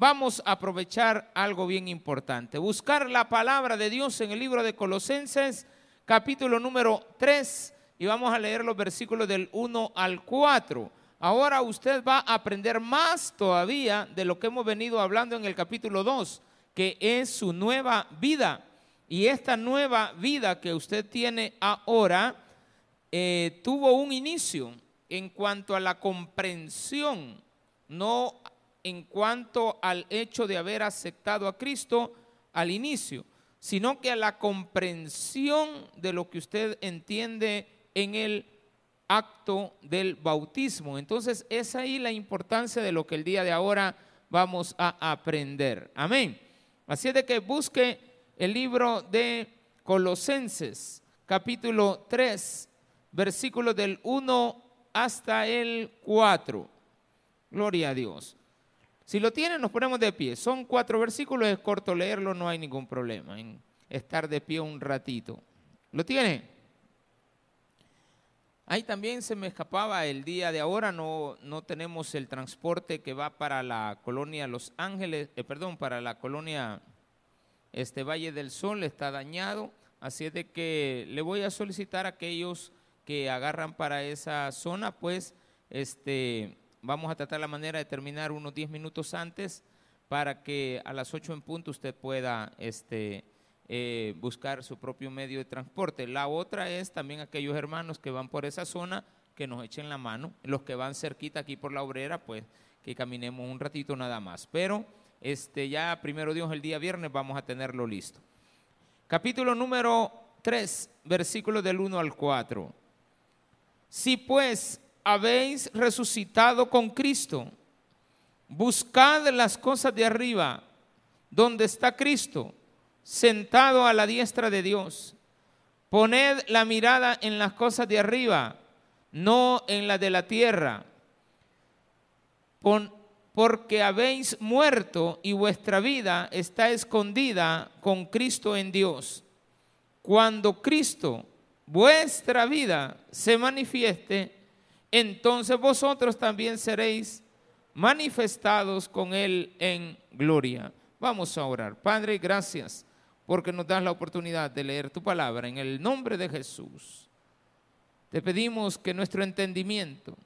vamos a aprovechar algo bien importante. Buscar la palabra de Dios en el libro de Colosenses, capítulo número 3, y vamos a leer los versículos del 1 al 4. Ahora usted va a aprender más todavía de lo que hemos venido hablando en el capítulo 2, que es su nueva vida. Y esta nueva vida que usted tiene ahora eh, tuvo un inicio en cuanto a la comprensión, no en cuanto al hecho de haber aceptado a Cristo al inicio, sino que a la comprensión de lo que usted entiende en el acto del bautismo. Entonces es ahí la importancia de lo que el día de ahora vamos a aprender. Amén. Así es de que busque el libro de Colosenses, capítulo 3, versículos del 1 hasta el 4. Gloria a Dios. Si lo tienen, nos ponemos de pie. Son cuatro versículos, es corto leerlo, no hay ningún problema en estar de pie un ratito. ¿Lo tiene? Ahí también se me escapaba el día de ahora, no, no tenemos el transporte que va para la colonia Los Ángeles, eh, perdón, para la colonia este Valle del Sol, está dañado, así es de que le voy a solicitar a aquellos que agarran para esa zona, pues este, vamos a tratar la manera de terminar unos 10 minutos antes para que a las 8 en punto usted pueda este, eh, buscar su propio medio de transporte. La otra es también aquellos hermanos que van por esa zona que nos echen la mano. Los que van cerquita aquí por la obrera, pues que caminemos un ratito nada más. Pero este, ya primero Dios el día viernes vamos a tenerlo listo. Capítulo número 3, versículos del 1 al 4. Si pues habéis resucitado con Cristo, buscad las cosas de arriba, donde está Cristo sentado a la diestra de Dios. Poned la mirada en las cosas de arriba, no en la de la tierra. porque habéis muerto y vuestra vida está escondida con Cristo en Dios. Cuando Cristo, vuestra vida, se manifieste, entonces vosotros también seréis manifestados con Él en gloria. Vamos a orar. Padre, gracias porque nos das la oportunidad de leer tu palabra en el nombre de Jesús. Te pedimos que nuestro entendimiento,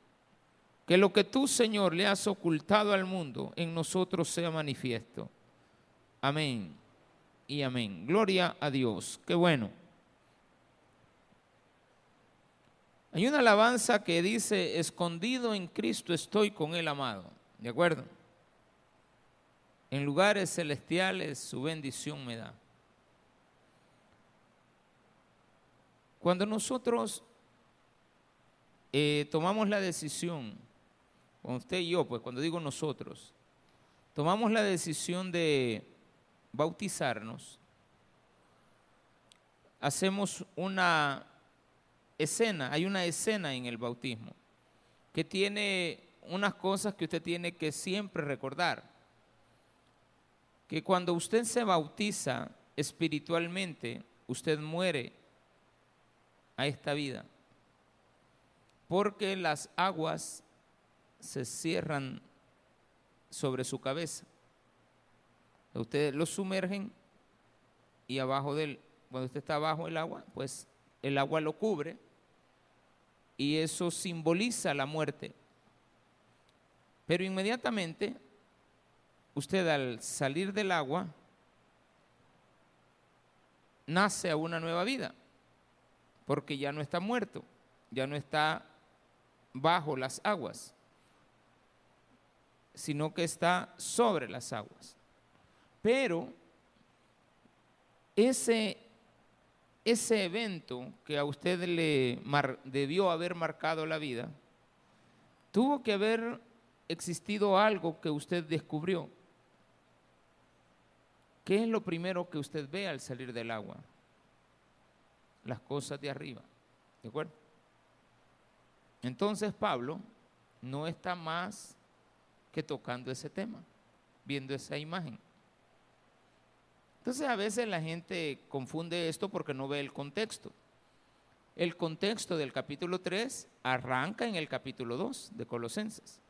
que lo que tú, Señor, le has ocultado al mundo, en nosotros sea manifiesto. Amén y amén. Gloria a Dios. Qué bueno. Hay una alabanza que dice, escondido en Cristo estoy con el amado. ¿De acuerdo? En lugares celestiales su bendición me da. Cuando nosotros eh, tomamos la decisión, con usted y yo, pues cuando digo nosotros, tomamos la decisión de bautizarnos, hacemos una escena, hay una escena en el bautismo que tiene unas cosas que usted tiene que siempre recordar. Que cuando usted se bautiza espiritualmente, usted muere a esta vida, porque las aguas se cierran sobre su cabeza. Ustedes lo sumergen y abajo del, cuando usted está abajo del agua, pues el agua lo cubre y eso simboliza la muerte. Pero inmediatamente, usted al salir del agua, nace a una nueva vida porque ya no está muerto, ya no está bajo las aguas, sino que está sobre las aguas. Pero ese, ese evento que a usted le debió haber marcado la vida, tuvo que haber existido algo que usted descubrió. ¿Qué es lo primero que usted ve al salir del agua? las cosas de arriba. ¿De acuerdo? Entonces Pablo no está más que tocando ese tema, viendo esa imagen. Entonces a veces la gente confunde esto porque no ve el contexto. El contexto del capítulo 3 arranca en el capítulo 2 de Colosenses.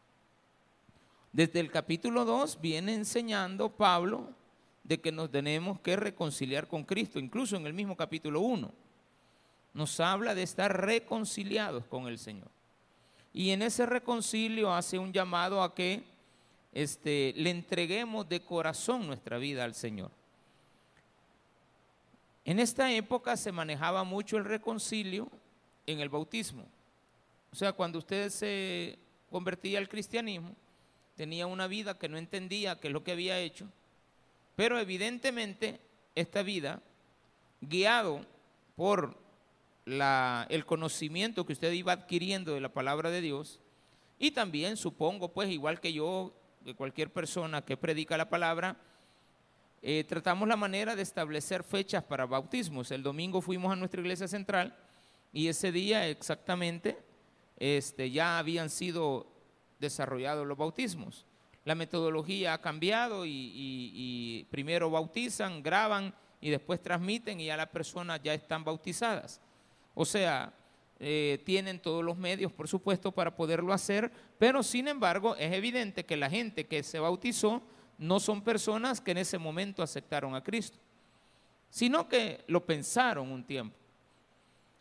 Desde el capítulo 2 viene enseñando Pablo de que nos tenemos que reconciliar con Cristo, incluso en el mismo capítulo 1. Nos habla de estar reconciliados con el Señor. Y en ese reconcilio hace un llamado a que este, le entreguemos de corazón nuestra vida al Señor. En esta época se manejaba mucho el reconcilio en el bautismo. O sea, cuando usted se convertía al cristianismo, tenía una vida que no entendía qué es lo que había hecho, pero evidentemente esta vida, guiado por el conocimiento que usted iba adquiriendo de la palabra de Dios, y también supongo, pues igual que yo, que cualquier persona que predica la palabra, eh, tratamos la manera de establecer fechas para bautismos. El domingo fuimos a nuestra iglesia central y ese día exactamente este, ya habían sido desarrollados los bautismos. La metodología ha cambiado y, primero bautizan, graban y después transmiten y ya las personas ya están bautizadas. O sea, eh, tienen todos los medios, por supuesto, para poderlo hacer, pero sin embargo es evidente que la gente que se bautizó no son personas que en ese momento aceptaron a Cristo, sino que lo pensaron un tiempo.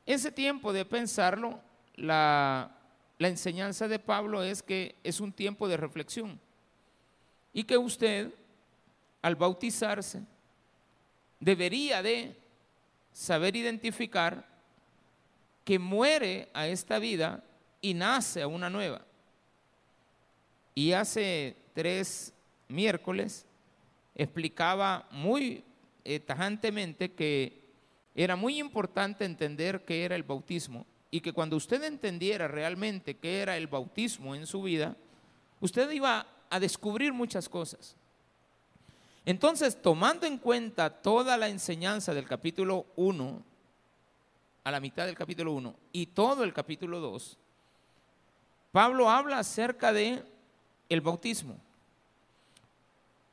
Ese tiempo de pensarlo, la, enseñanza de Pablo es que es un tiempo de reflexión y que usted, al bautizarse, debería de saber identificar que muere a esta vida y nace a una nueva. Y hace tres miércoles explicaba muy eh, tajantemente que era muy importante entender qué era el bautismo y que cuando usted entendiera realmente qué era el bautismo en su vida, usted iba a descubrir muchas cosas. Entonces, tomando en cuenta toda la enseñanza del capítulo 1, a la mitad del capítulo 1 y todo el capítulo 2, Pablo habla acerca de el bautismo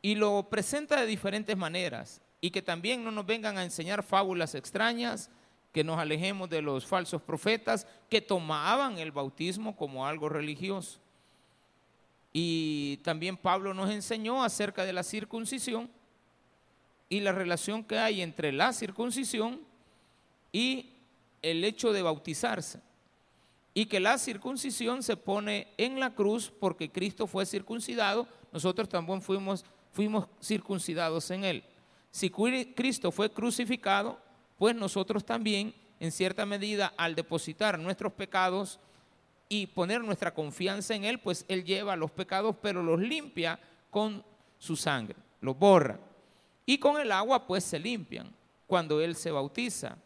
y lo presenta de diferentes maneras y que también no nos vengan a enseñar fábulas extrañas, que nos alejemos de los falsos profetas que tomaban el bautismo como algo religioso. Y también Pablo nos enseñó acerca de la circuncisión y la relación que hay entre la circuncisión y el hecho de bautizarse. Y que la circuncisión se pone en la cruz porque Cristo fue circuncidado, nosotros también fuimos, fuimos circuncidados en él. Si Cristo fue crucificado, pues nosotros también, en cierta medida, al depositar nuestros pecados y poner nuestra confianza en Él, pues Él lleva los pecados, pero los limpia con su sangre, los borra. Y con el agua, pues se limpian cuando Él se bautiza.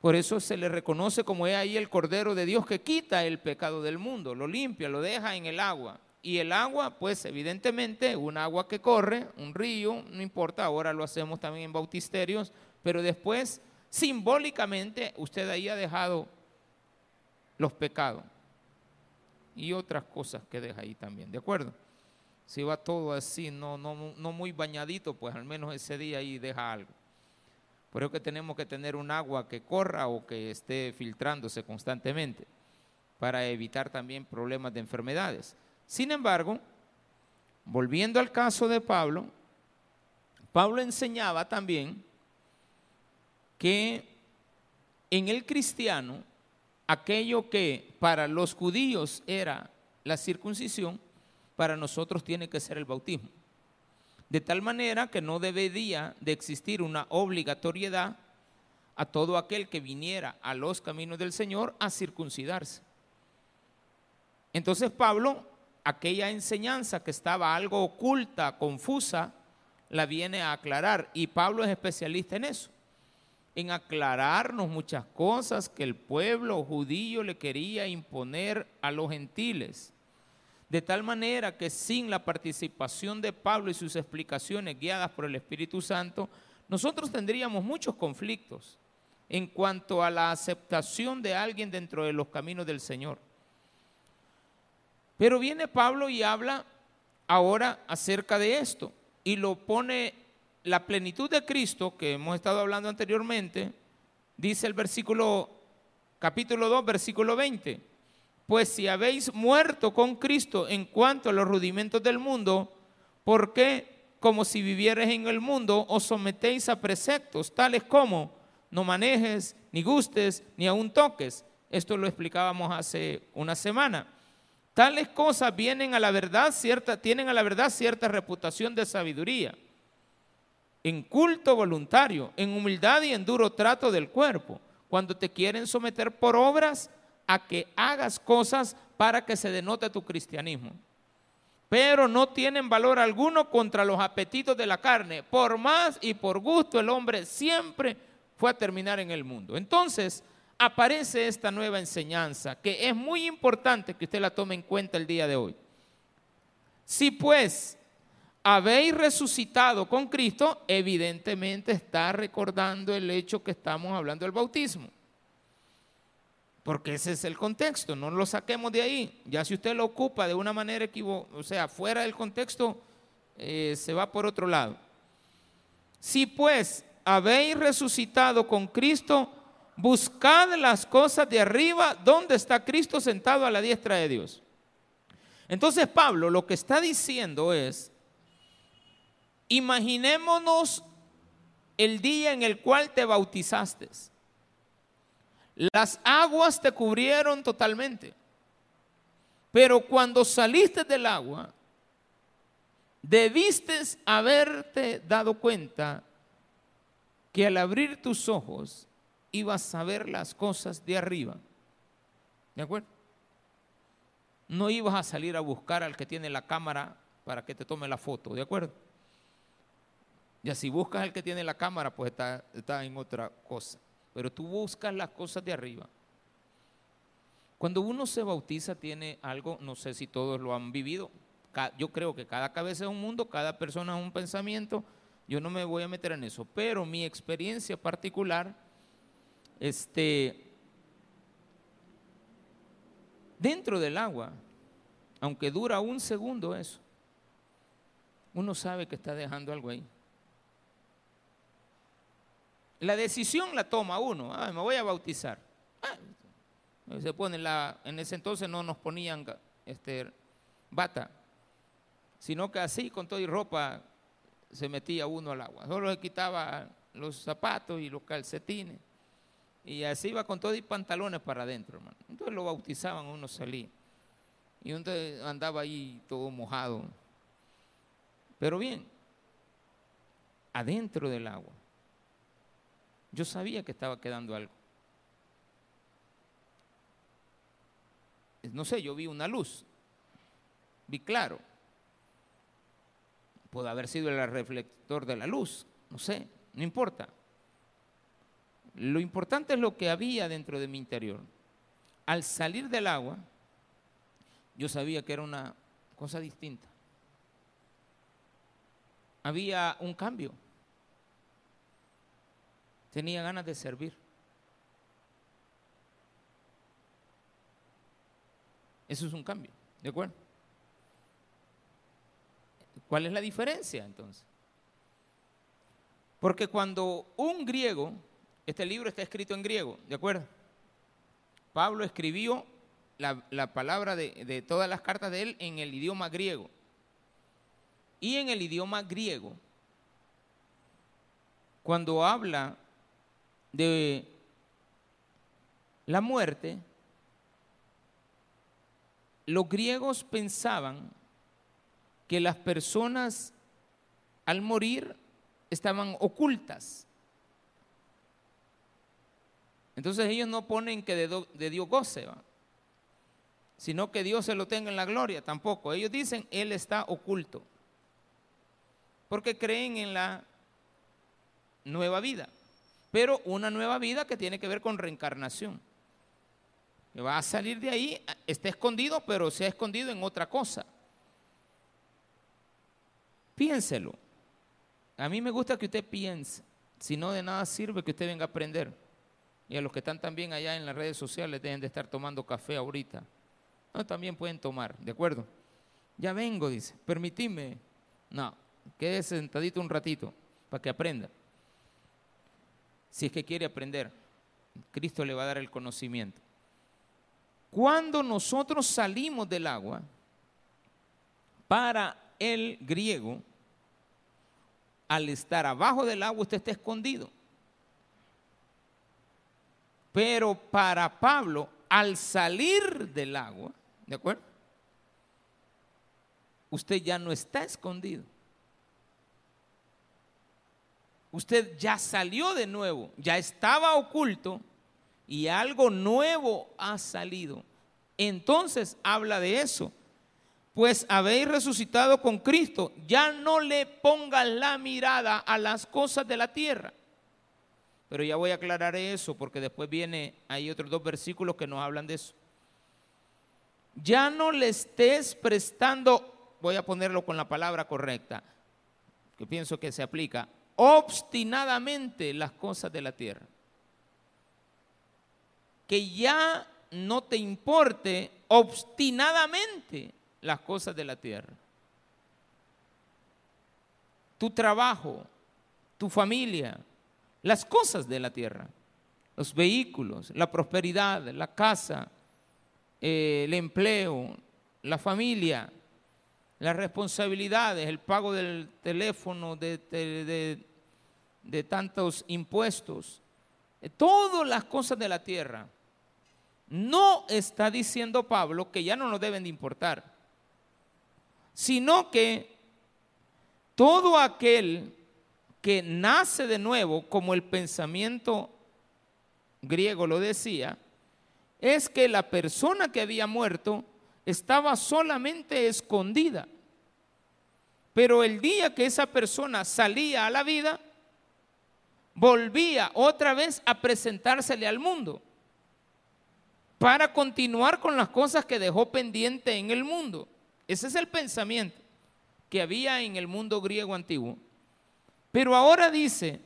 Por eso se le reconoce como es ahí el Cordero de Dios que quita el pecado del mundo, lo limpia, lo deja en el agua. Y el agua, pues evidentemente, un agua que corre, un río, no importa, ahora lo hacemos también en bautisterios, pero después, simbólicamente, usted ahí ha dejado los pecados y otras cosas que deja ahí también, ¿de acuerdo? Si va todo así, no, no, no muy bañadito, pues al menos ese día ahí deja algo. Por eso que tenemos que tener un agua que corra o que esté filtrándose constantemente para evitar también problemas de enfermedades. Sin embargo, volviendo al caso de Pablo, Pablo enseñaba también que en el cristiano, aquello que para los judíos era la circuncisión, para nosotros tiene que ser el bautismo. De tal manera que no debería de existir una obligatoriedad a todo aquel que viniera a los caminos del Señor a circuncidarse. Entonces Pablo aquella enseñanza que estaba algo oculta, confusa, la viene a aclarar. Y Pablo es especialista en eso, en aclararnos muchas cosas que el pueblo judío le quería imponer a los gentiles. De tal manera que sin la participación de Pablo y sus explicaciones guiadas por el Espíritu Santo, nosotros tendríamos muchos conflictos en cuanto a la aceptación de alguien dentro de los caminos del Señor. Pero viene Pablo y habla ahora acerca de esto y lo pone la plenitud de Cristo que hemos estado hablando anteriormente, dice el versículo capítulo 2, versículo 20. Pues si habéis muerto con Cristo en cuanto a los rudimentos del mundo, ¿por qué, como si vivierais en el mundo, os sometéis a preceptos tales como no manejes, ni gustes, ni aun toques? Esto lo explicábamos hace una semana. Tales cosas vienen a la verdad tienen a la verdad cierta reputación de sabiduría, en culto voluntario, en humildad y en duro trato del cuerpo, cuando te quieren someter por obras a que hagas cosas para que se denote tu cristianismo. Pero no tienen valor alguno contra los apetitos de la carne. Por más y por gusto el hombre siempre fue a terminar en el mundo. Entonces, aparece esta nueva enseñanza que es muy importante que usted la tome en cuenta el día de hoy. Si pues habéis resucitado con Cristo, evidentemente está recordando el hecho que estamos hablando del bautismo. Porque ese es el contexto, no lo saquemos de ahí. Ya si usted lo ocupa de una manera equivocada, o sea, fuera del contexto, eh, se va por otro lado. Si pues habéis resucitado con Cristo, buscad las cosas de arriba, donde está Cristo sentado a la diestra de Dios. Entonces Pablo lo que está diciendo es, imaginémonos el día en el cual te bautizaste. Las aguas te cubrieron totalmente, pero cuando saliste del agua, debiste haberte dado cuenta que al abrir tus ojos ibas a ver las cosas de arriba. ¿De acuerdo? No ibas a salir a buscar al que tiene la cámara para que te tome la foto, ¿de acuerdo? Ya si buscas al que tiene la cámara, pues está, está en otra cosa. Pero tú buscas las cosas de arriba. Cuando uno se bautiza tiene algo, no sé si todos lo han vivido, yo creo que cada cabeza es un mundo, cada persona es un pensamiento, yo no me voy a meter en eso, pero mi experiencia particular este, dentro del agua, aunque dura un segundo eso, uno sabe que está dejando algo ahí. La decisión la toma uno, me voy a bautizar. Ah, se pone la, en ese entonces no nos ponían este, bata, sino que así con todo y ropa se metía uno al agua. Solo se quitaba los zapatos y los calcetines y así iba con todo y pantalones para adentro, hermano. Entonces lo bautizaban, uno salía. Y uno andaba ahí todo mojado. Pero bien, adentro del agua, yo sabía que estaba quedando algo. No sé, yo vi una luz, vi claro. Puede haber sido el reflector de la luz, no sé, no importa. Lo importante es lo que había dentro de mi interior. Al salir del agua, yo sabía que era una cosa distinta. Había un cambio. Tenía ganas de servir. Eso es un cambio, ¿de acuerdo? ¿Cuál es la diferencia entonces? Porque cuando un griego este libro está escrito en griego, ¿de acuerdo? Pablo escribió la, palabra de, de todas las cartas de él en el idioma griego. Y en el idioma griego, cuando habla de la muerte, los griegos pensaban que las personas al morir estaban ocultas. Entonces ellos no ponen que de, Dios goce, sino que Dios se lo tenga en la gloria, tampoco. Ellos dicen, Él está oculto, porque creen en la nueva vida, pero una nueva vida que tiene que ver con reencarnación. Que va a salir de ahí, está escondido, pero se ha escondido en otra cosa. Piénselo. A mí me gusta que usted piense, si no de nada sirve que usted venga a aprender. Y a los que están también allá en las redes sociales deben de estar tomando café ahorita. No, también pueden tomar, ¿de acuerdo? Ya vengo, dice, permitime. No, quede sentadito un ratito para que aprenda. Si es que quiere aprender, Cristo le va a dar el conocimiento. cuando nosotros salimos del agua, para el griego, al estar abajo del agua, usted está escondido. Pero para Pablo, al salir del agua, ¿de acuerdo? Usted ya no está escondido. Usted ya salió de nuevo, ya estaba oculto y algo nuevo ha salido. Entonces habla de eso. Pues habéis resucitado con Cristo, ya no le pongas la mirada a las cosas de la tierra. Pero ya voy a aclarar eso porque después viene, hay otros dos versículos que nos hablan de eso. Ya no le estés prestando, voy a ponerlo con la palabra correcta, que pienso que se aplica, obstinadamente las cosas de la tierra que ya no te importe obstinadamente las cosas de la tierra. Tu trabajo, tu familia, las cosas de la tierra, los vehículos, la prosperidad, la casa, eh, el empleo, la familia, las responsabilidades, el pago del teléfono, de tantos impuestos, todas las cosas de la tierra. No está diciendo Pablo que ya no nos deben de importar, sino que todo aquel que nace de nuevo, como el pensamiento griego lo decía, es que la persona que había muerto estaba solamente escondida. Pero el día que esa persona salía a la vida, volvía otra vez a presentársele al mundo para continuar con las cosas que dejó pendiente en el mundo. Ese es el pensamiento que había en el mundo griego antiguo. Pero ahora dice,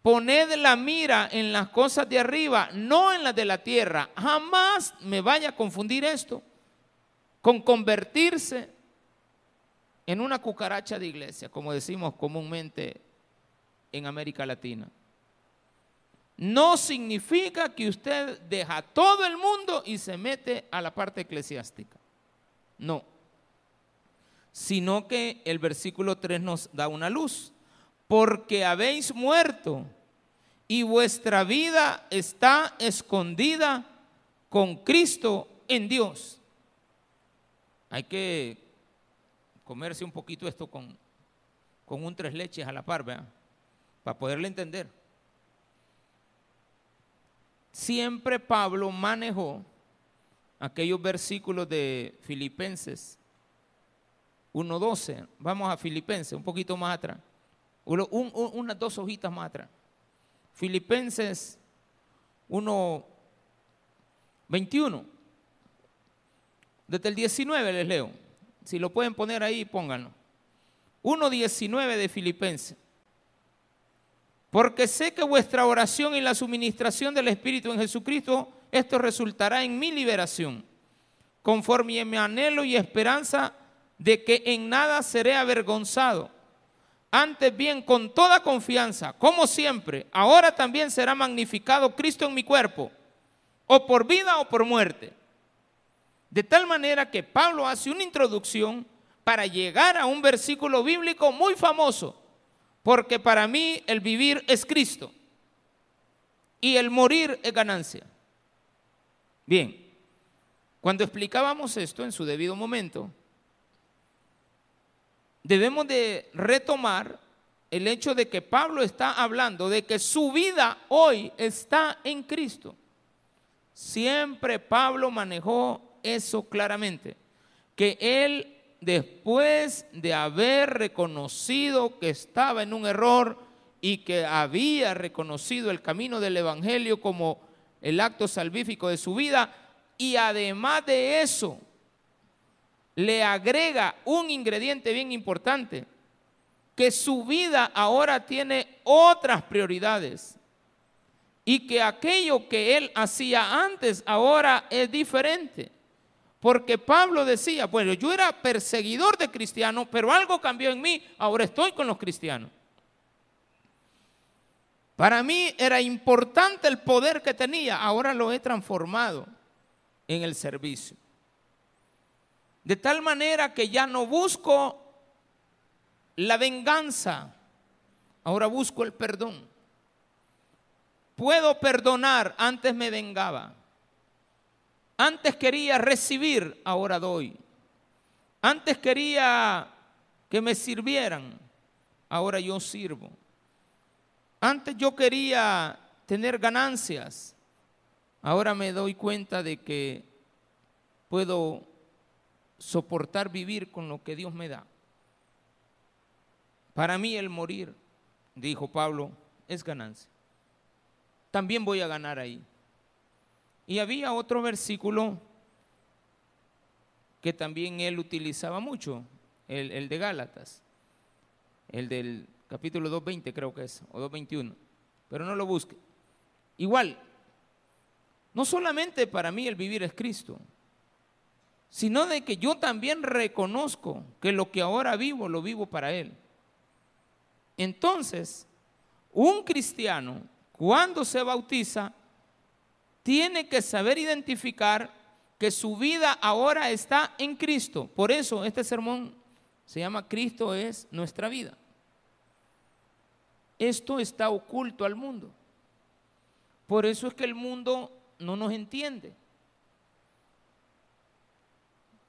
poned la mira en las cosas de arriba, no en las de la tierra. Jamás me vaya a confundir esto con convertirse en una cucaracha de iglesia, como decimos comúnmente en América Latina no significa que usted deja todo el mundo y se mete a la parte eclesiástica. No. Sino que el versículo 3 nos da una luz. Porque habéis muerto y vuestra vida está escondida con Cristo en Dios. Hay que comerse un poquito esto con, con un tres leches a la par, ¿verdad? Para poderle entender siempre Pablo manejó aquellos versículos de Filipenses 1.12. Vamos a Filipenses, un poquito más atrás. Unas dos hojitas más atrás. Filipenses 1.21. Desde el 19 les leo. Si lo pueden poner ahí, pónganlo. 1.19 de Filipenses. Porque sé que vuestra oración y la suministración del Espíritu en Jesucristo, esto resultará en mi liberación, conforme a mi anhelo y esperanza de que en nada seré avergonzado. Antes bien, con toda confianza, como siempre, ahora también será magnificado Cristo en mi cuerpo, o por vida o por muerte. De tal manera que Pablo hace una introducción para llegar a un versículo bíblico muy famoso porque para mí el vivir es Cristo y el morir es ganancia. Bien, cuando explicábamos esto en su debido momento, debemos de retomar el hecho de que Pablo está hablando de que su vida hoy está en Cristo. Siempre Pablo manejó eso claramente, que él después de haber reconocido que estaba en un error y que había reconocido el camino del Evangelio como el acto salvífico de su vida, y además de eso, le agrega un ingrediente bien importante, que su vida ahora tiene otras prioridades y que aquello que él hacía antes ahora es diferente. Porque Pablo decía, bueno, yo era perseguidor de cristianos, pero algo cambió en mí, ahora estoy con los cristianos. Para mí era importante el poder que tenía, ahora lo he transformado en el servicio. De tal manera que ya no busco la venganza, ahora busco el perdón. Puedo perdonar, antes me vengaba. Antes quería recibir, ahora doy. Antes quería que me sirvieran, ahora yo sirvo. Antes yo quería tener ganancias, ahora me doy cuenta de que puedo soportar vivir con lo que Dios me da. Para mí el morir, dijo Pablo, es ganancia. También voy a ganar ahí. Y había otro versículo que también él utilizaba mucho, el, de Gálatas, el del capítulo 2.20 creo que es, o 2.21, pero no lo busque. Igual, no solamente para mí el vivir es Cristo, sino de que yo también reconozco que lo que ahora vivo, lo vivo para Él. Entonces, un cristiano, cuando se bautiza, tiene que saber identificar que su vida ahora está en Cristo. Por eso este sermón se llama Cristo es nuestra vida. Esto está oculto al mundo. Por eso es que el mundo no nos entiende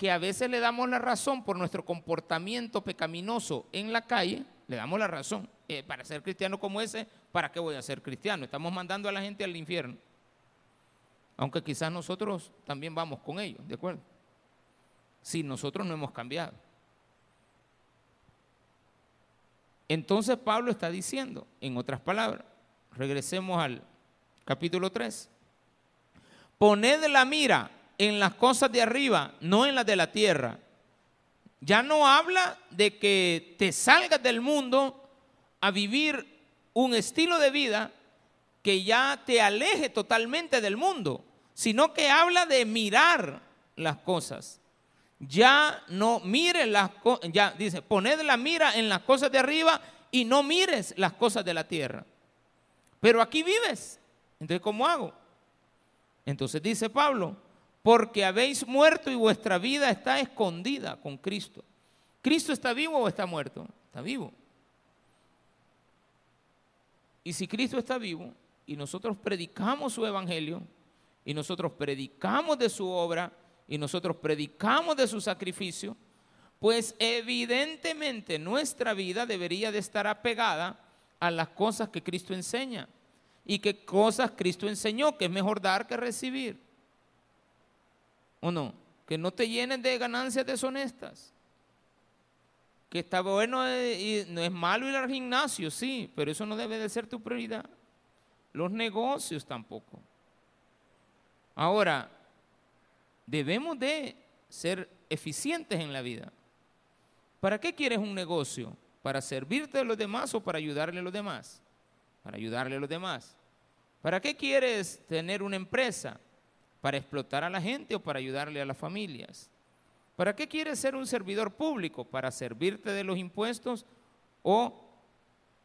que a veces le damos la razón por nuestro comportamiento pecaminoso en la calle, le damos la razón. Eh, para ser cristiano como ese, ¿para qué voy a ser cristiano? Estamos mandando a la gente al infierno. Aunque quizás nosotros también vamos con ellos, ¿de acuerdo? Si nosotros no hemos cambiado. Entonces Pablo está diciendo, en otras palabras, regresemos al capítulo 3, poned la mira en las cosas de arriba, no en las de la tierra. Ya no habla de que te salgas del mundo a vivir un estilo de vida que ya te aleje totalmente del mundo, sino que habla de mirar las cosas. Ya no mires las cosas, ya dice, poned la mira en las cosas de arriba y no mires las cosas de la tierra. Pero aquí vives. Entonces, ¿cómo hago? Entonces dice Pablo, porque habéis muerto y vuestra vida está escondida con Cristo. ¿Cristo está vivo o está muerto? Está vivo. Y si Cristo está vivo y nosotros predicamos su evangelio y nosotros predicamos de su obra y nosotros predicamos de su sacrificio, pues evidentemente nuestra vida debería de estar apegada a las cosas que Cristo enseña. ¿Y qué cosas Cristo enseñó? Que es mejor dar que recibir. ¿O no? Que no te llenen de ganancias deshonestas. Que está bueno y no es malo ir al gimnasio, sí, pero eso no debe de ser tu prioridad. Los negocios tampoco. Ahora, debemos de ser eficientes en la vida. ¿Para qué quieres un negocio? ¿Para servirte a los demás o para ayudarle a los demás? Para ayudarle a los demás. ¿Para qué quieres tener una empresa? ¿Para explotar a la gente o para ayudarle a las familias? ¿Para qué quieres ser un servidor público? ¿Para servirte de los impuestos o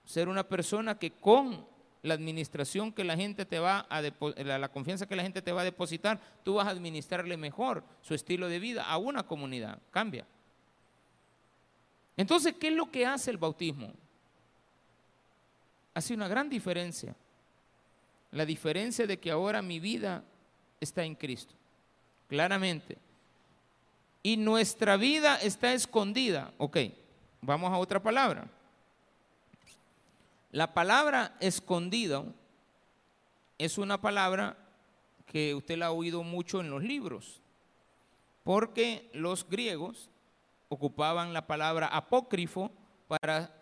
ser una persona que con la administración que la gente te va a la confianza que la gente te va a depositar, tú vas a administrarle mejor su estilo de vida a una comunidad. Cambia. Entonces, ¿qué es lo que hace el bautismo? Hace una gran diferencia. La diferencia de que ahora mi vida está en Cristo, claramente. Y nuestra vida está escondida. Ok, vamos a otra palabra. La palabra escondido es una palabra que usted la ha oído mucho en los libros, porque los griegos ocupaban la palabra apócrifo para,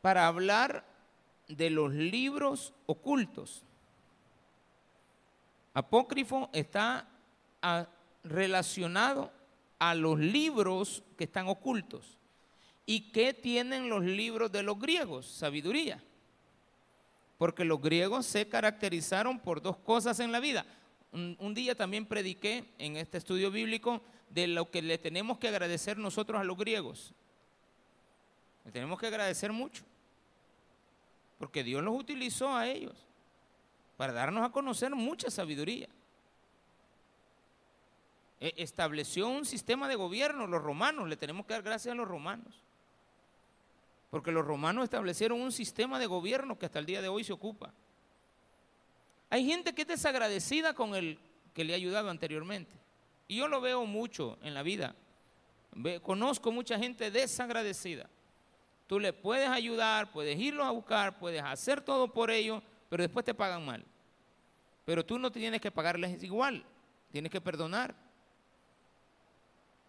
para hablar de los libros ocultos. Apócrifo está relacionado a los libros que están ocultos. ¿Y qué tienen los libros de los griegos? Sabiduría. Porque los griegos se caracterizaron por dos cosas en la vida. Un, día también prediqué en este estudio bíblico de lo que le tenemos que agradecer nosotros a los griegos. Le tenemos que agradecer mucho. Porque Dios los utilizó a ellos para darnos a conocer mucha sabiduría. E- estableció un sistema de gobierno, los romanos, le tenemos que dar gracias a los romanos. Porque los romanos establecieron un sistema de gobierno que hasta el día de hoy se ocupa. Hay gente que es desagradecida con el que le ha ayudado anteriormente. Y yo lo veo mucho en la vida. Conozco mucha gente desagradecida. Tú le puedes ayudar, puedes irlos a buscar, puedes hacer todo por ellos, pero después te pagan mal. Pero tú no tienes que pagarles igual, tienes que perdonar.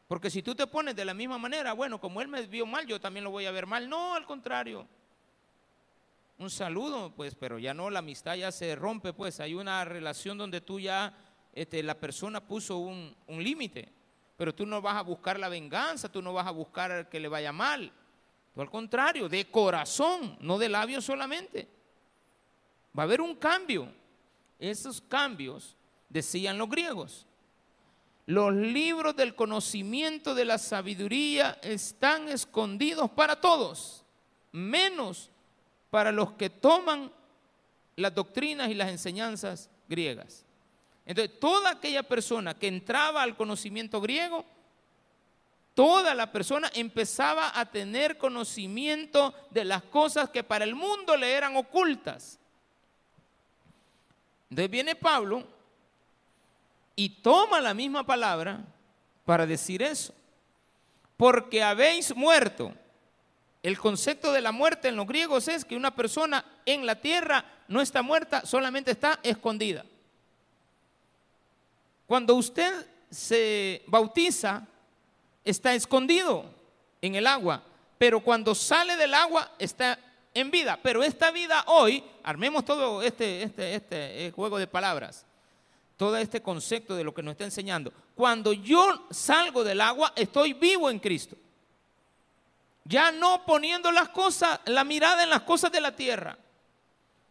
Porque si tú te pones de la misma manera, bueno, como él me vio mal, yo también lo voy a ver mal. No, al contrario. Un saludo, pues, pero ya no, la amistad ya se rompe, pues. Hay una relación donde tú ya, este, la persona puso un, un límite. Pero tú no vas a buscar la venganza, tú no vas a buscar que le vaya mal. Tú al contrario, de corazón, no de labios solamente. Va a haber un cambio. Esos cambios, decían los griegos, los libros del conocimiento de la sabiduría están escondidos para todos, menos para los que toman las doctrinas y las enseñanzas griegas. Entonces, toda aquella persona que entraba al conocimiento griego, toda la persona empezaba a tener conocimiento de las cosas que para el mundo le eran ocultas. Entonces viene Pablo y toma la misma palabra para decir eso. Porque habéis muerto. El concepto de la muerte en los griegos es que una persona en la tierra no está muerta, solamente está escondida. Cuando usted se bautiza, está escondido en el agua, pero cuando sale del agua está en vida. Pero esta vida hoy, armemos todo este, este, este eh, juego de palabras, todo este concepto de lo que nos está enseñando. Cuando yo salgo del agua, estoy vivo en Cristo. Ya no poniendo las cosas, la mirada en las cosas de la tierra.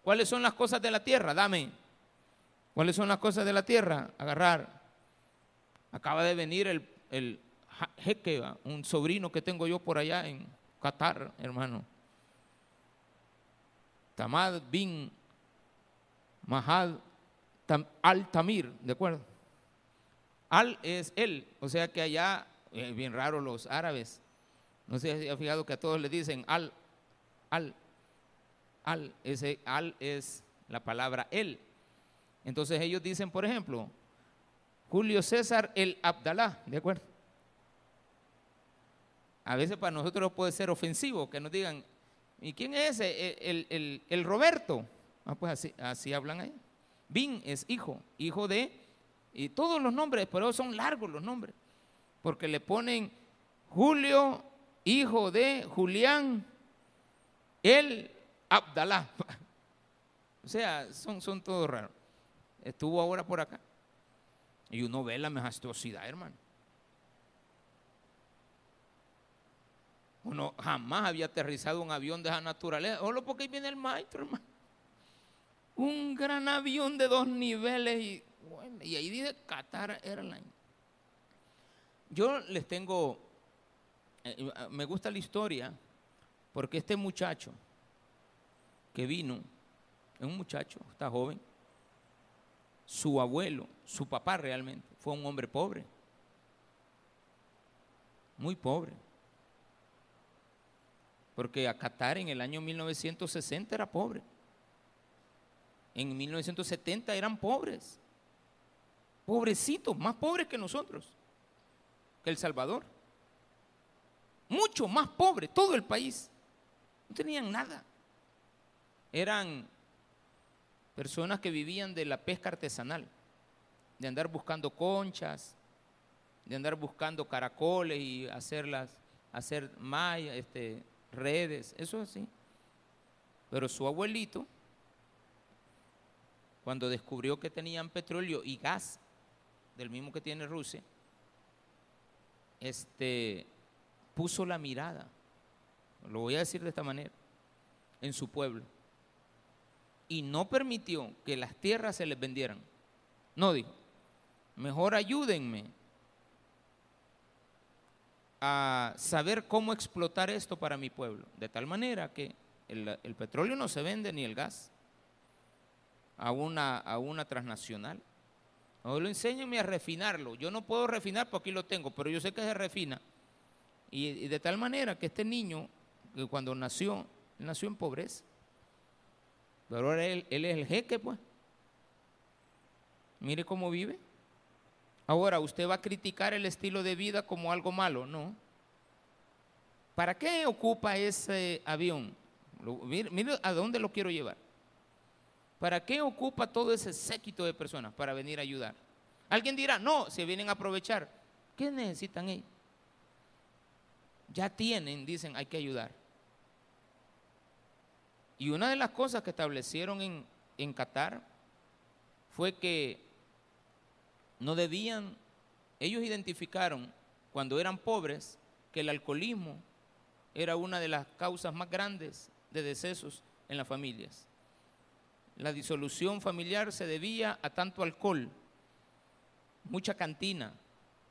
¿Cuáles son las cosas de la tierra? Dame. ¿Cuáles son las cosas de la tierra? Agarrar. Acaba de venir el, el jeque, un sobrino que tengo yo por allá en Qatar, hermano. Tamad bin Mahad Tam- al-Tamir, ¿de acuerdo? Al es él, o sea que allá, eh, bien raro los árabes, no sé si ha fijado que a todos le dicen al, al, al, ese al es la palabra él. Entonces ellos dicen, por ejemplo, Julio César el Abdalá, ¿de acuerdo? A veces para nosotros puede ser ofensivo que nos digan, ¿y quién es ese? El, el- el- el Roberto. Ah, pues así, así hablan ahí. Bin es hijo, hijo de, y todos los nombres, pero son largos los nombres, porque le ponen Julio, hijo de Julián, el Abdalá. O sea, son, son todos raros. Estuvo ahora por acá. Y uno ve la majestuosidad, hermano. Uno jamás había aterrizado un avión de esa naturaleza. Solo porque viene el maestro, hermano. Un gran avión de dos niveles y, y ahí dice Qatar Airlines. Yo les tengo, eh, me gusta la historia porque este muchacho que vino, es un muchacho, está joven, su abuelo, su papá realmente, fue un hombre pobre, muy pobre. Porque a Qatar en el año 1960 era pobre. En 1970 eran pobres. Pobrecitos, más pobres que nosotros, que El Salvador. Mucho más pobre, todo el país. No tenían nada. Eran personas que vivían de la pesca artesanal, de andar buscando conchas, de andar buscando caracoles y hacerlas, hacer malla, este, redes, eso es así. Pero su abuelito, cuando descubrió que tenían petróleo y gas, del mismo que tiene Rusia, este, puso la mirada, lo voy a decir de esta manera, en su pueblo. Y no permitió que las tierras se les vendieran. No dijo, mejor ayúdenme a saber cómo explotar esto para mi pueblo. De tal manera que el, el petróleo no se vende ni el gas a una, a una transnacional. Ahora enséñenme a refinarlo. Yo no puedo refinar porque aquí lo tengo, pero yo sé que se refina. Y, de tal manera que este niño, que cuando nació, nació en pobreza. Pero ahora él, él es el jeque, pues. Mire cómo vive. Ahora, ¿usted va a criticar el estilo de vida como algo malo? No. ¿Para qué ocupa ese avión? Mire a dónde lo quiero llevar. ¿Para qué ocupa todo ese séquito de personas? Para venir a ayudar. Alguien dirá, no, se vienen a aprovechar. ¿Qué necesitan ellos? Ya tienen, dicen, hay que ayudar. Y una de las cosas que establecieron en, en Qatar fue que no debían, ellos identificaron cuando eran pobres que el alcoholismo era una de las causas más grandes de decesos en las familias. La disolución familiar se debía a tanto alcohol, mucha cantina,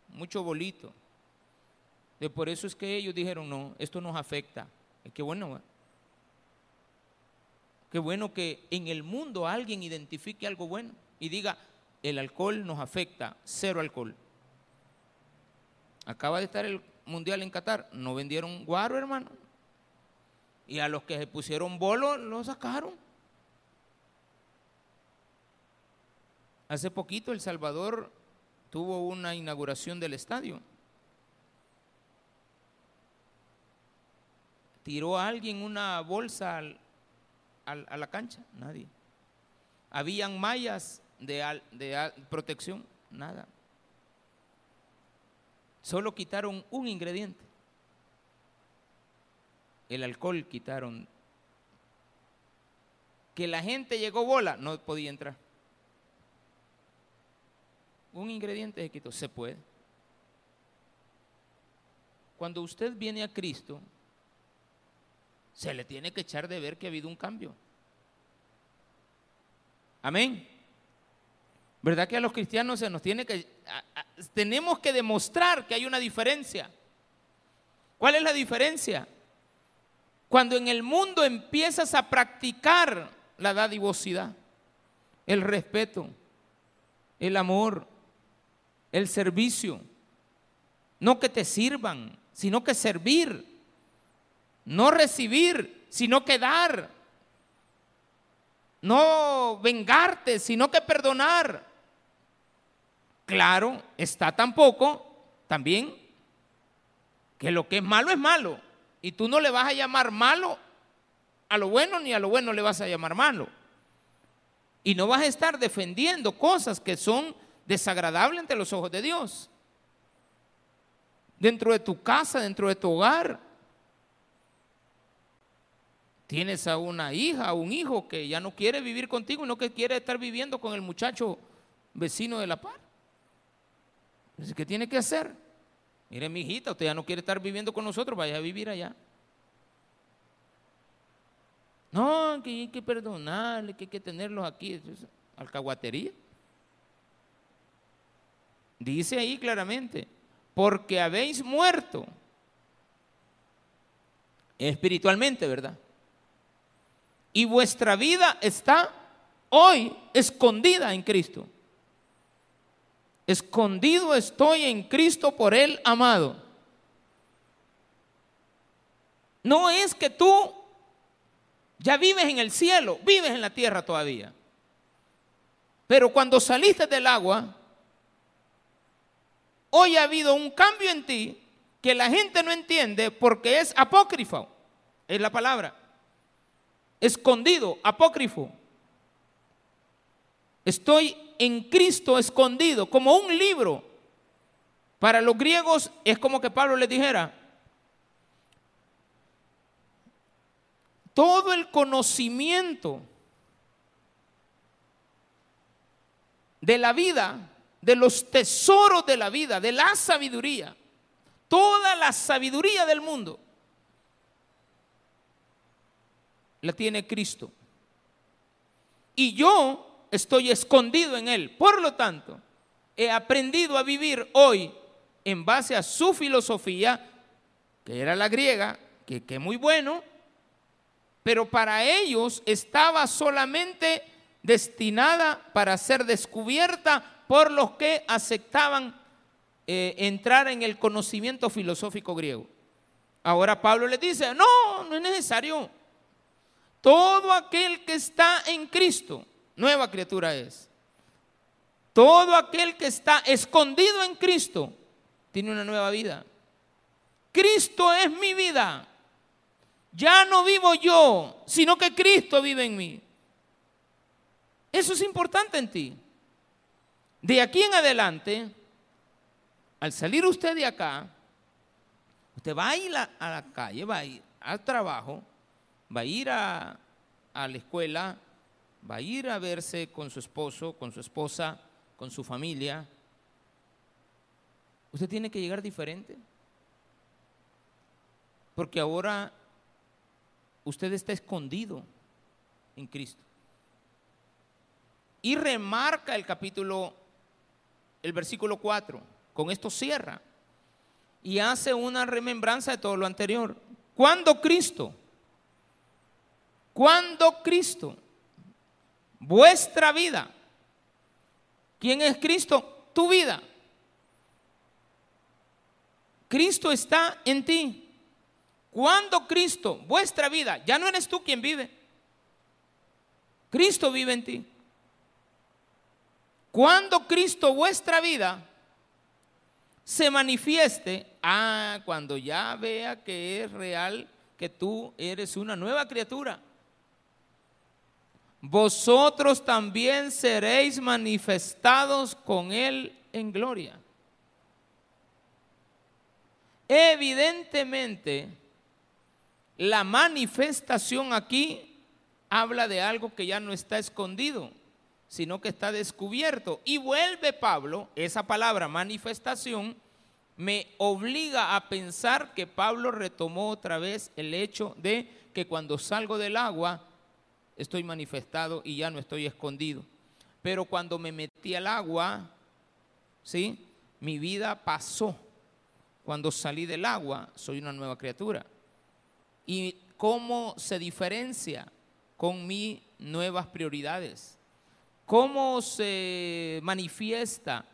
mucho bolito. De por eso es que ellos dijeron, no, esto nos afecta. Es que bueno, qué bueno que en el mundo alguien identifique algo bueno y diga, el alcohol nos afecta, cero alcohol. Acaba de estar el mundial en Qatar, no vendieron guaro, hermano. Y a los que se pusieron bolo, lo sacaron. Hace poquito El Salvador tuvo una inauguración del estadio. ¿Tiró a alguien una bolsa al- a la cancha? Nadie. ¿Habían mallas de, al- de al- protección? Nada. Solo quitaron un ingrediente. El alcohol quitaron. Que la gente llegó bola, no podía entrar. Un ingrediente se quitó, se puede. Cuando usted viene a Cristo, se le tiene que echar de ver que ha habido un cambio. Amén. ¿Verdad que a los cristianos se nos tiene que a- tenemos que demostrar que hay una diferencia? ¿Cuál es la diferencia? Cuando en el mundo empiezas a practicar la dadivosidad, el respeto, el amor, el servicio, no que te sirvan, sino que servir, no recibir, sino que dar, no vengarte, sino que perdonar. Claro, está tampoco también que lo que es malo es malo y tú no le vas a llamar malo a lo bueno ni a lo bueno le vas a llamar malo. Y no vas a estar defendiendo cosas que son desagradables ante los ojos de Dios. Dentro de tu casa, dentro de tu hogar, tienes a una hija, a un hijo que ya no quiere vivir contigo, no que quiere estar viviendo con el muchacho vecino de la par. ¿Qué tiene que hacer? Mire, mi hijita, usted ya no quiere estar viviendo con nosotros, vaya a vivir allá. No, que hay que perdonarle, que hay que tenerlos aquí. Es alcahuatería. Dice ahí claramente, porque habéis muerto espiritualmente, ¿verdad? Y vuestra vida está hoy escondida en Cristo. Escondido estoy en Cristo por Él amado. No es que tú ya vives en el cielo, vives en la tierra todavía. Pero cuando saliste del agua, hoy ha habido un cambio en ti que la gente no entiende porque es apócrifo, es la palabra. Escondido, apócrifo. Estoy en Cristo escondido, como un libro. Para los griegos es como que Pablo les dijera, todo el conocimiento de la vida, de los tesoros de la vida, de la sabiduría, toda la sabiduría del mundo, la tiene Cristo. Y yo estoy escondido en Él. Por lo tanto, he aprendido a vivir hoy en base a su filosofía, que era la griega, que, que muy bueno, pero para ellos estaba solamente destinada para ser descubierta por los que aceptaban eh, entrar en el conocimiento filosófico griego. Ahora Pablo les dice, no, no es necesario. Todo aquel que está en Cristo, nueva criatura es. Todo aquel que está escondido en Cristo tiene una nueva vida. Cristo es mi vida. Ya no vivo yo, sino que Cristo vive en mí. Eso es importante en ti. De aquí en adelante, al salir usted de acá, usted va a ir a, la calle, va a ir al trabajo, va a ir a, a la escuela, va a ir a verse con su esposo, con su esposa, con su familia. Usted tiene que llegar diferente. Porque ahora usted está escondido en Cristo. Y remarca el capítulo, el versículo 4, con esto cierra y hace una remembranza de todo lo anterior. Cuando Cristo, cuando Cristo, vuestra vida, ¿quién es Cristo? Tu vida. Cristo está en ti. Cuando Cristo, vuestra vida, ya no eres tú quien vive. Cristo vive en ti. Cuando Cristo vuestra vida se manifieste, ah, cuando ya vea que es real que tú eres una nueva criatura, vosotros también seréis manifestados con Él en gloria. Evidentemente, la manifestación aquí habla de algo que ya no está escondido sino que está descubierto. Y vuelve Pablo, esa palabra manifestación, me obliga a pensar que Pablo retomó otra vez el hecho de que cuando salgo del agua estoy manifestado y ya no estoy escondido. Pero cuando me metí al agua, ¿sí? Mi vida pasó. Cuando salí del agua, soy una nueva criatura. ¿Y cómo se diferencia con mis nuevas prioridades? ¿Cómo se manifiesta?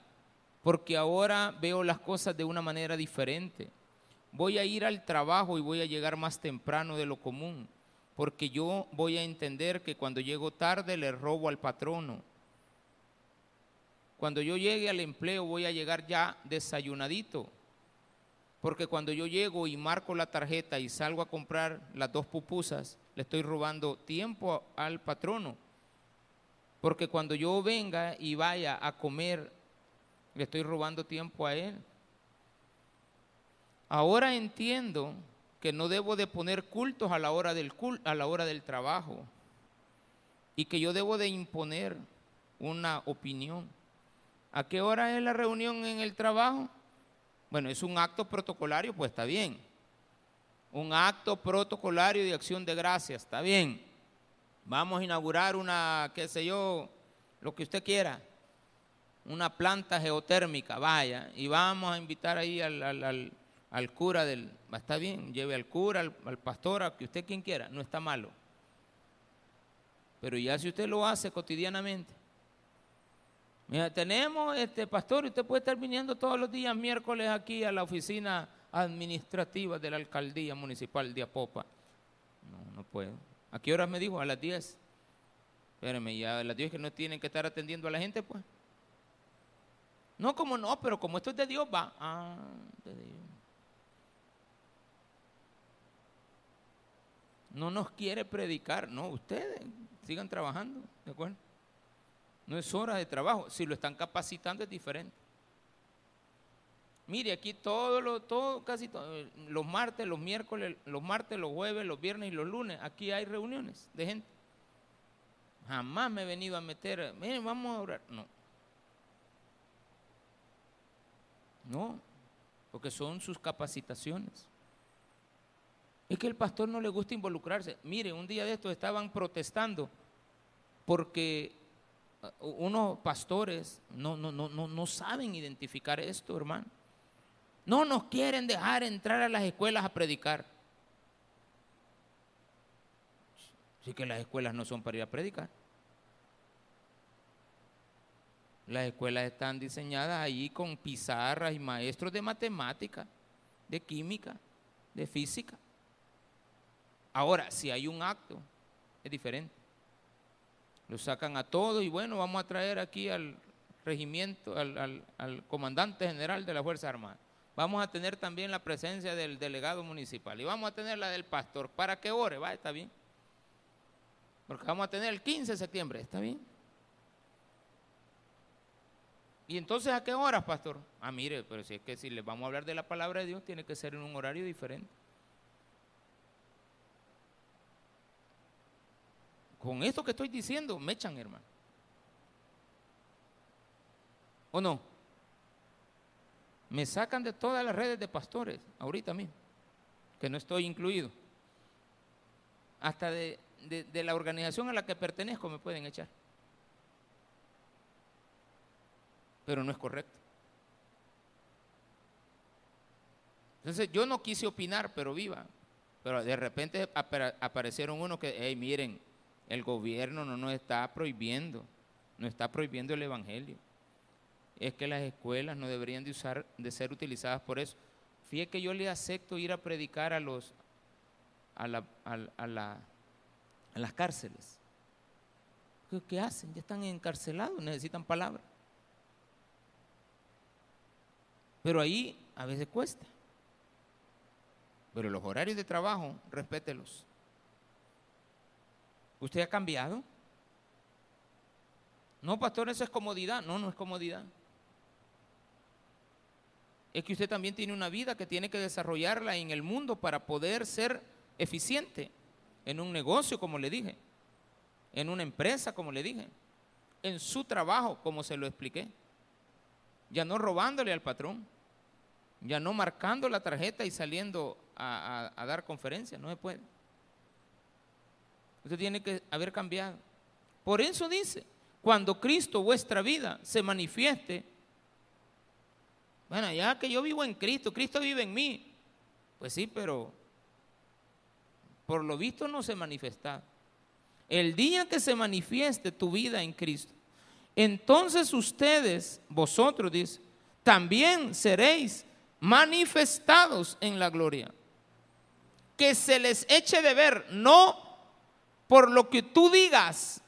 Porque ahora veo las cosas de una manera diferente. Voy a ir al trabajo y voy a llegar más temprano de lo común, porque yo voy a entender que cuando llego tarde le robo al patrono. Cuando yo llegue al empleo voy a llegar ya desayunadito, porque cuando yo llego y marco la tarjeta y salgo a comprar las dos pupusas, le estoy robando tiempo al patrono porque cuando yo venga y vaya a comer, le estoy robando tiempo a él. Ahora entiendo que no debo de poner cultos a la hora del a la hora del trabajo y que yo debo de imponer una opinión. ¿A qué hora es la reunión en el trabajo? Bueno, es un acto protocolario, pues está bien. Un acto protocolario de acción de gracias, está bien. Vamos a inaugurar una, qué sé yo, lo que usted quiera, una planta geotérmica, vaya, y vamos a invitar ahí al, cura del, está bien, lleve al cura, al, pastor, a que usted quien quiera, no está malo. Pero ya si usted lo hace cotidianamente, Mira, tenemos, este pastor, usted puede estar viniendo todos los días miércoles aquí a la oficina administrativa de la alcaldía municipal de Apopa. No, no puedo. ¿A qué horas me dijo? A las 10. Espérame, ya a las 10 que no tienen que estar atendiendo a la gente, pues. No, como no, pero como esto es de Dios, va. Ah, de Dios. No nos quiere predicar, no, ustedes sigan trabajando, ¿de acuerdo? No es hora de trabajo, si lo están capacitando es diferente. Mire, aquí todo lo, todo, casi todo, los martes, los miércoles, los martes, los jueves, los viernes y los lunes, aquí hay reuniones de gente. Jamás me he venido a meter, miren, vamos a orar. No. No, porque son sus capacitaciones. Es que el pastor no le gusta involucrarse. Mire, un día de estos estaban protestando porque uh, unos pastores no, no, no, no, no saben identificar esto, hermano. No nos quieren dejar entrar a las escuelas a predicar. Sí que las escuelas no son para ir a predicar. Las escuelas están diseñadas ahí con pizarras y maestros de matemática, de química, de física. Ahora, si hay un acto, es diferente. Lo sacan a todos y bueno, vamos a traer aquí al regimiento, al, comandante general de la Fuerza Armada. Vamos a tener también la presencia del delegado municipal y vamos a tener la del pastor para que ore, va, está bien. Porque vamos a tener el 15 de septiembre, está bien. ¿Y entonces a qué horas, pastor? Ah, mire, pero si es que si le vamos a hablar de la palabra de Dios, tiene que ser en un horario diferente. Con esto que estoy diciendo, me echan, hermano. ¿O no? Me sacan de todas las redes de pastores, ahorita mismo, que no estoy incluido. Hasta de, la organización a la que pertenezco me pueden echar. Pero no es correcto. Entonces yo no quise opinar, pero viva. Pero de repente aparecieron unos que, hey, miren, el gobierno no nos está prohibiendo, no está prohibiendo el evangelio. Es que las escuelas no deberían de usar, de ser utilizadas por eso. Fíjate que yo le acepto ir a predicar a los a, la, a, las cárceles. ¿Qué, hacen? Ya están encarcelados, necesitan palabra. Pero ahí a veces cuesta. Pero los horarios de trabajo, respételos. ¿Usted ha cambiado? No, pastor, eso es comodidad. No, no es comodidad. Es que usted también tiene una vida que tiene que desarrollarla en el mundo para poder ser eficiente en un negocio, como le dije, en una empresa, como le dije, en su trabajo, como se lo expliqué. Ya no robándole al patrón, ya no marcando la tarjeta y saliendo a, a dar conferencias, no se puede. Usted tiene que haber cambiado. Por eso dice, cuando Cristo, vuestra vida, se manifieste, bueno, ya que yo vivo en Cristo, Cristo vive en mí. Pues sí, pero por lo visto no se manifiesta. El día que se manifieste tu vida en Cristo, entonces ustedes, vosotros, dice, también seréis manifestados en la gloria. Que se les eche de ver, no por lo que tú digas,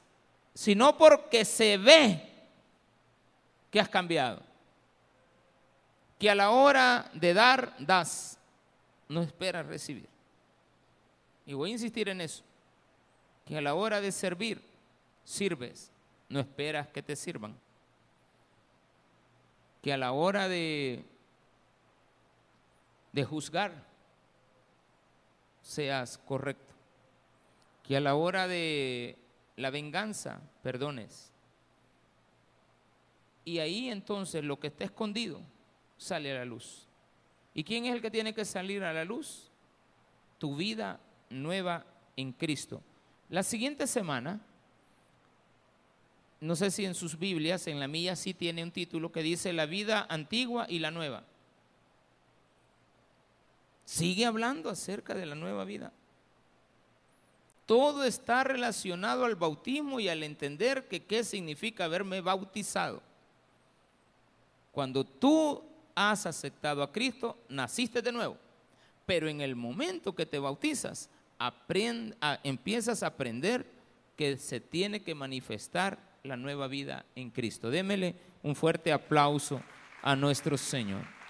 sino porque se ve que has cambiado. Que a la hora de dar, das. No esperas recibir. Y voy a insistir en eso. Que a la hora de servir, sirves. No esperas que te sirvan. Que a la hora de, de juzgar, seas correcto que a la hora de la venganza perdones. Y ahí entonces lo que está escondido sale a la luz. ¿Y quién es el que tiene que salir a la luz? Tu vida nueva en Cristo. La siguiente semana, no sé si en sus Biblias, en la mía sí tiene un título que dice La vida antigua y la nueva. Sigue hablando acerca de la nueva vida. Todo está relacionado al bautismo y al entender que qué significa haberme bautizado. Cuando tú has aceptado a Cristo, naciste de nuevo. Pero en el momento que te bautizas, empiezas a aprender que se tiene que manifestar la nueva vida en Cristo. Démele un fuerte aplauso a nuestro Señor.